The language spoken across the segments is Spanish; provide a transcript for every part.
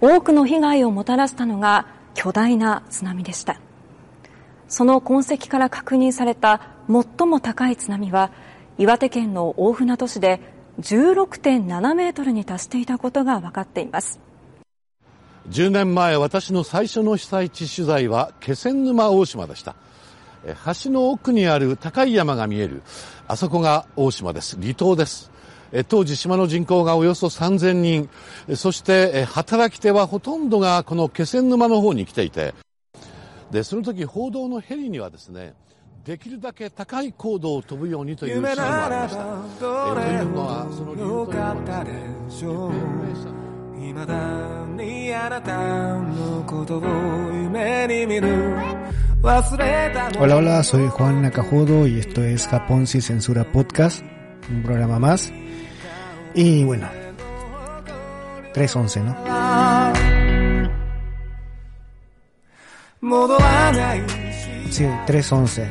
多くの被害をもたらしたのが巨大な津波でした。その痕跡から確認された最も高い津波は岩手県の大船渡市で16.7メートルに達していたことが分かっています。10年前私の最初の被災地取材は気仙沼大島でした。橋の奥にある高い山が見える。あそこが大島です。離島です。当時島の人口がおよそ3000人、そして働き手はほとんどがこの気仙沼の方に来ていて、で、その時報道のヘリにはですね、できるだけ高い高度を飛ぶようにという指示もありました。えというのは、その理由というのは未だにあなたのことを夢に見る。Hola, hola, soy Juan Nakajodo y esto es Japón sin censura podcast, un programa más. Y bueno, 3.11, ¿no? Sí, 3.11.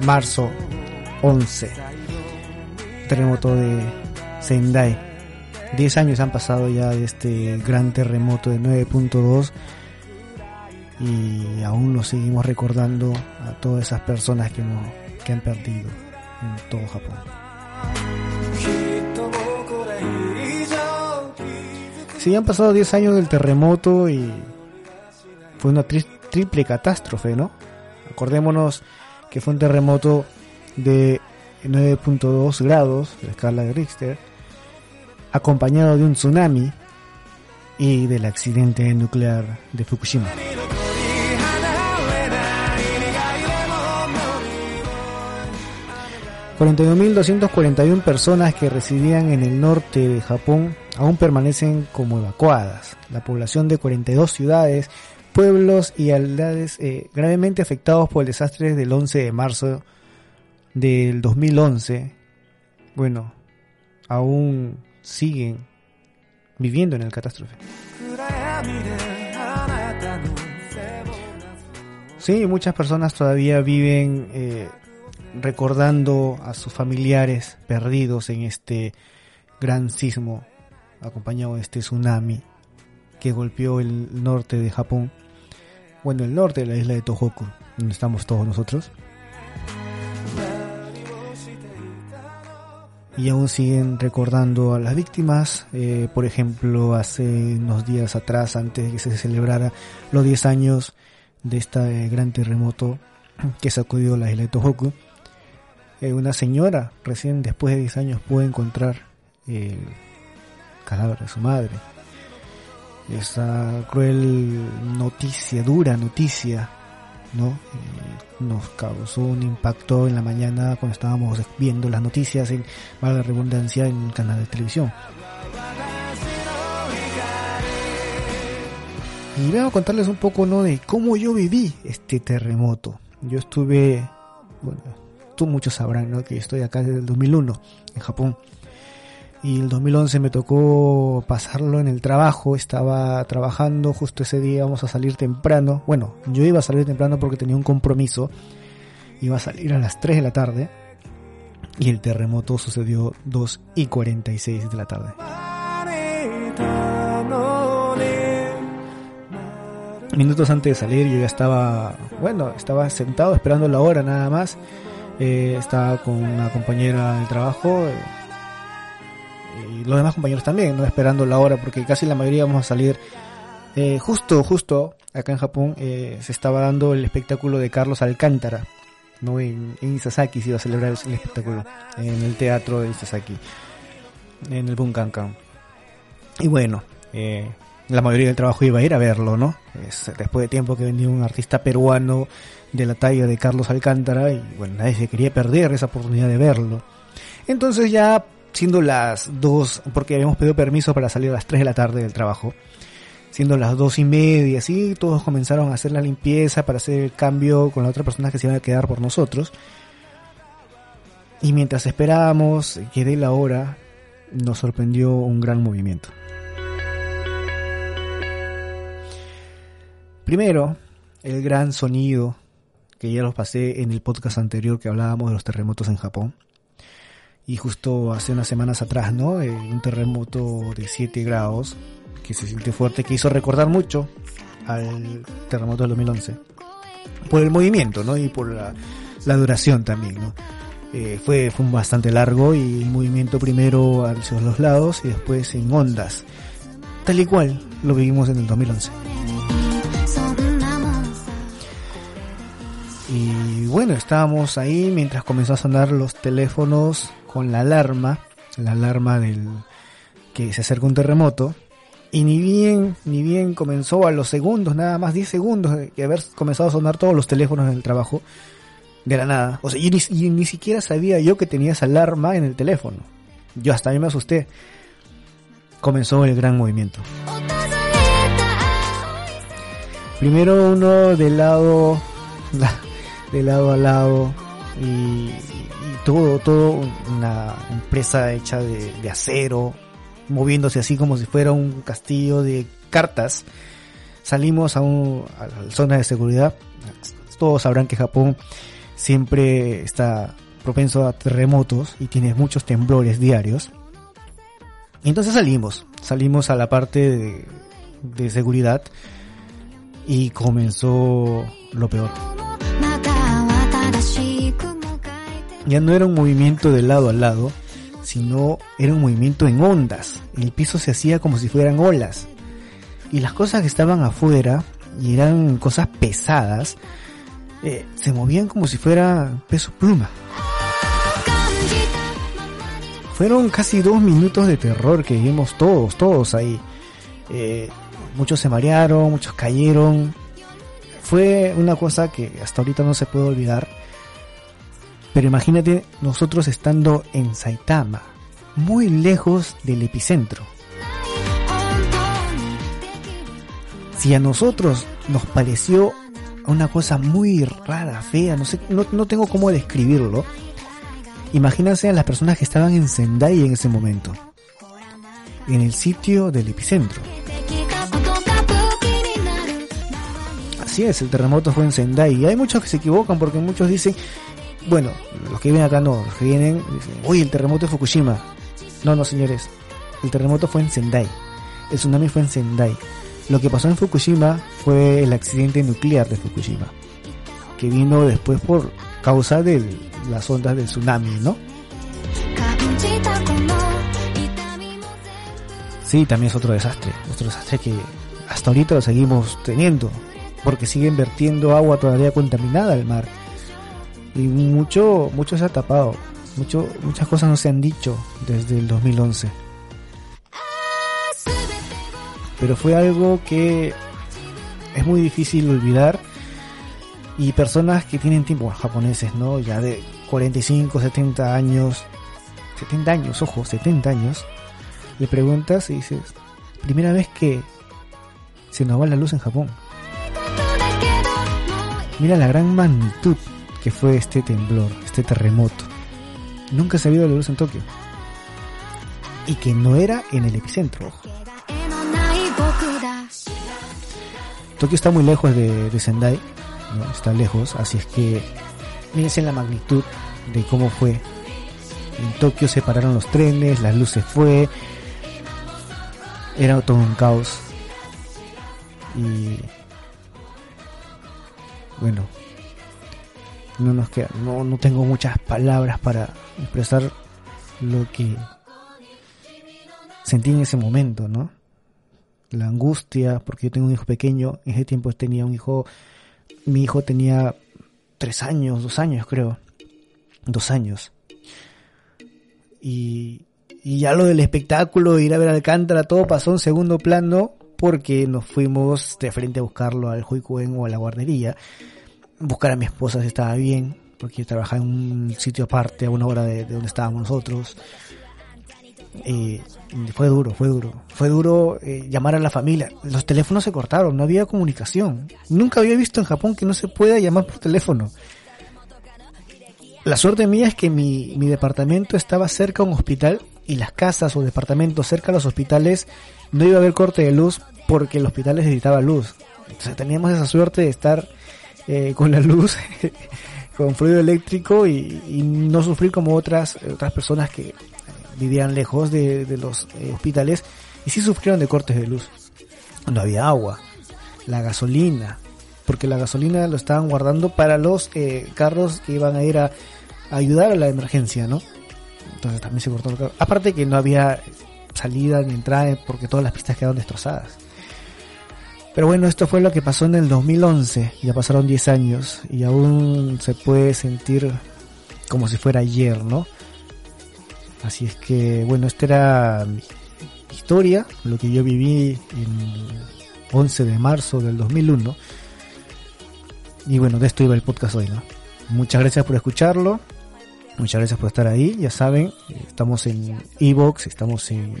Marzo 11. Terremoto de Sendai. 10 años han pasado ya de este gran terremoto de 9.2 y aún lo seguimos recordando a todas esas personas que, hemos, que han perdido en todo Japón. Sí, han pasado 10 años del terremoto y fue una triple catástrofe, ¿no? Acordémonos que fue un terremoto de 9.2 grados de la escala de Richter, acompañado de un tsunami y del accidente nuclear de Fukushima. ...42.241 personas que residían en el norte de Japón aún permanecen como evacuadas. La población de 42 ciudades, pueblos y aldades eh, gravemente afectados por el desastre del 11 de marzo del 2011, bueno, aún siguen viviendo en el catástrofe. Sí, muchas personas todavía viven eh, recordando a sus familiares perdidos en este gran sismo acompañado de este tsunami que golpeó el norte de Japón, bueno, el norte de la isla de Tohoku, donde estamos todos nosotros. Y aún siguen recordando a las víctimas, eh, por ejemplo, hace unos días atrás, antes de que se celebrara los 10 años de este gran terremoto que sacudió la isla de Tohoku, eh, una señora recién después de 10 años pudo encontrar el cadáver de su madre. Esa cruel noticia, dura noticia, ¿no? Eh, nos causó un impacto en la mañana cuando estábamos viendo las noticias en, la redundancia, en el canal de televisión. Y voy a contarles un poco, ¿no? De cómo yo viví este terremoto. Yo estuve, bueno, tú muchos sabrán, ¿no? Que estoy acá desde el 2001 en Japón y el 2011 me tocó pasarlo en el trabajo, estaba trabajando, justo ese día íbamos a salir temprano, bueno, yo iba a salir temprano porque tenía un compromiso, iba a salir a las 3 de la tarde y el terremoto sucedió 2 y 46 de la tarde. Minutos antes de salir yo ya estaba, bueno, estaba sentado esperando la hora nada más, eh, estaba con una compañera del trabajo, eh, y los demás compañeros también, no esperando la hora, porque casi la mayoría vamos a salir eh, justo, justo acá en Japón eh, se estaba dando el espectáculo de Carlos Alcántara, no en, en Isasaki se iba a celebrar el, espectáculo en el teatro de Isasaki, en el Bunkankan. Y bueno, eh, la mayoría del trabajo iba a ir a verlo, ¿no? después de tiempo que venía un artista peruano de la talla de Carlos Alcántara y bueno, nadie se quería perder esa oportunidad de verlo. Entonces ya siendo las 2, porque habíamos pedido permiso para salir a las 3 de la tarde del trabajo, siendo las dos y media, así, todos comenzaron a hacer la limpieza para hacer el cambio con la otra persona que se iba a quedar por nosotros. Y mientras esperábamos que dé la hora, nos sorprendió un gran movimiento. Primero, el gran sonido que ya los pasé en el podcast anterior que hablábamos de los terremotos en Japón. Y justo hace unas semanas atrás, ¿no? Eh, un terremoto de 7 grados que se siente fuerte, que hizo recordar mucho al terremoto del 2011. Por el movimiento, ¿no? Y por la, duración también, ¿no? Eh, fue, fue bastante largo y el movimiento primero hacia los lados y después en ondas. Tal y cual lo vivimos en el 2011. Bueno, estábamos ahí mientras comenzó a sonar los teléfonos con la alarma, la alarma del que se acerca un terremoto. Y ni bien, ni bien comenzó a los segundos, nada más 10 segundos de haber comenzado a sonar todos los teléfonos en el trabajo, de la nada. O sea, y ni, ni siquiera sabía yo que tenía esa alarma en el teléfono. Yo hasta a mí me asusté. Comenzó el gran movimiento. Primero uno del lado, de lado a lado y, todo, todo una empresa hecha de, acero, moviéndose así como si fuera un castillo de cartas. Salimos a, un, zona de seguridad. Todos sabrán que Japón siempre está propenso a terremotos y tiene muchos temblores diarios. Entonces salimos, salimos a la parte de seguridad y comenzó lo peor. Ya no era un movimiento de lado a lado, sino era un movimiento en ondas. El piso se hacía como si fueran olas. Y las cosas que estaban afuera, y eran cosas pesadas, eh, se movían como si fuera peso pluma. Fueron casi dos minutos de terror que vimos todos, todos ahí. Eh, muchos se marearon, muchos cayeron. Fue una cosa que hasta ahorita no se puede olvidar. Pero imagínate nosotros estando en Saitama, muy lejos del epicentro. Si a nosotros nos pareció una cosa muy rara, fea, no sé, no, no tengo cómo describirlo. Imagínense a las personas que estaban en Sendai en ese momento, en el sitio del epicentro. Así es, el terremoto fue en Sendai. Y hay muchos que se equivocan porque muchos dicen, bueno, los que vienen acá no, los que vienen dicen, uy, el terremoto de Fukushima. No, no, señores, el terremoto fue en Sendai. El tsunami fue en Sendai. Lo que pasó en Fukushima fue el accidente nuclear de Fukushima, que vino después por causa de las ondas del tsunami, ¿no? Sí, también es otro desastre, otro desastre que hasta ahorita lo seguimos teniendo, porque siguen vertiendo agua todavía contaminada al mar. Y mucho, mucho se ha tapado, mucho, muchas cosas no se han dicho desde el 2011 pero fue algo que es muy difícil olvidar y personas que tienen tiempo, japoneses, ¿no? Ya de 45, 70 años, 70 años, ojo, 70 años, le preguntas y dices, primera vez que se nos va la luz en Japón. Mira la gran magnitud que fue este temblor, este terremoto. Nunca se ha habido la luz en Tokio. Y que no era en el epicentro. Tokio está muy lejos de, Sendai, ¿no? está lejos, así es que fíjense la magnitud de cómo fue. En Tokio se pararon los trenes, las luces fue, era todo un caos. Y bueno, no nos queda, no, no tengo muchas palabras para expresar lo que sentí en ese momento, ¿no? la angustia, porque yo tengo un hijo pequeño, en ese tiempo tenía un hijo, mi hijo tenía tres años, dos años creo, dos años. Y, y ya lo del espectáculo, ir a ver Alcántara, todo pasó en segundo plano porque nos fuimos de frente a buscarlo al Juicuen o a la guardería, buscar a mi esposa si estaba bien, porque trabajaba en un sitio aparte, a una hora de, de donde estábamos nosotros. Y fue duro, fue duro. Fue duro eh, llamar a la familia. Los teléfonos se cortaron, no había comunicación. Nunca había visto en Japón que no se pueda llamar por teléfono. La suerte mía es que mi, mi departamento estaba cerca a un hospital y las casas o departamentos cerca a los hospitales no iba a haber corte de luz porque el hospital necesitaba luz. Entonces teníamos esa suerte de estar eh, con la luz, con fluido eléctrico y, no sufrir como otras, otras personas que vivían lejos de, los eh, hospitales y sí sufrieron de cortes de luz. No había agua, la gasolina, porque la gasolina lo estaban guardando para los eh, carros que iban a ir a, a, ayudar a la emergencia, ¿no? Entonces también se cortó el carro. Aparte que no había salida ni entrada porque todas las pistas quedaron destrozadas. Pero bueno, esto fue lo que pasó en el 2011. Ya pasaron 10 años y aún se puede sentir como si fuera ayer, ¿no? Así es que, bueno, esta era mi historia, lo que yo viví el 11 de marzo del 2001. Y bueno, de esto iba el podcast hoy, ¿no? Muchas gracias por escucharlo. Muchas gracias por estar ahí. Ya saben, estamos en Evox, estamos en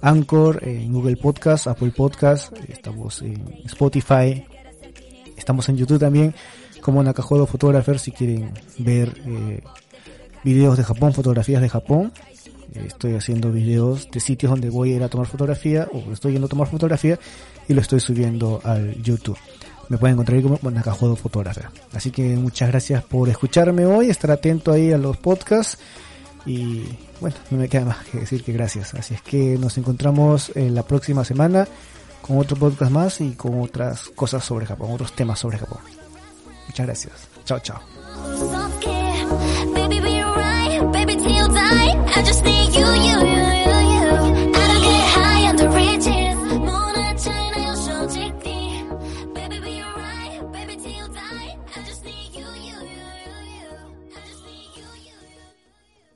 Anchor, en Google Podcast, Apple Podcast, estamos en Spotify, estamos en YouTube también, como Nakajodo Photographer si quieren ver eh, videos de Japón, fotografías de Japón. Estoy haciendo videos de sitios donde voy a ir a tomar fotografía o estoy yendo a tomar fotografía y lo estoy subiendo al YouTube. Me pueden encontrar como Nakajodo Fotógrafa. Así que muchas gracias por escucharme hoy, estar atento ahí a los podcasts y bueno, no me queda más que decir que gracias. Así es que nos encontramos en la próxima semana con otro podcast más y con otras cosas sobre Japón, otros temas sobre Japón. Muchas gracias. Chao, chao.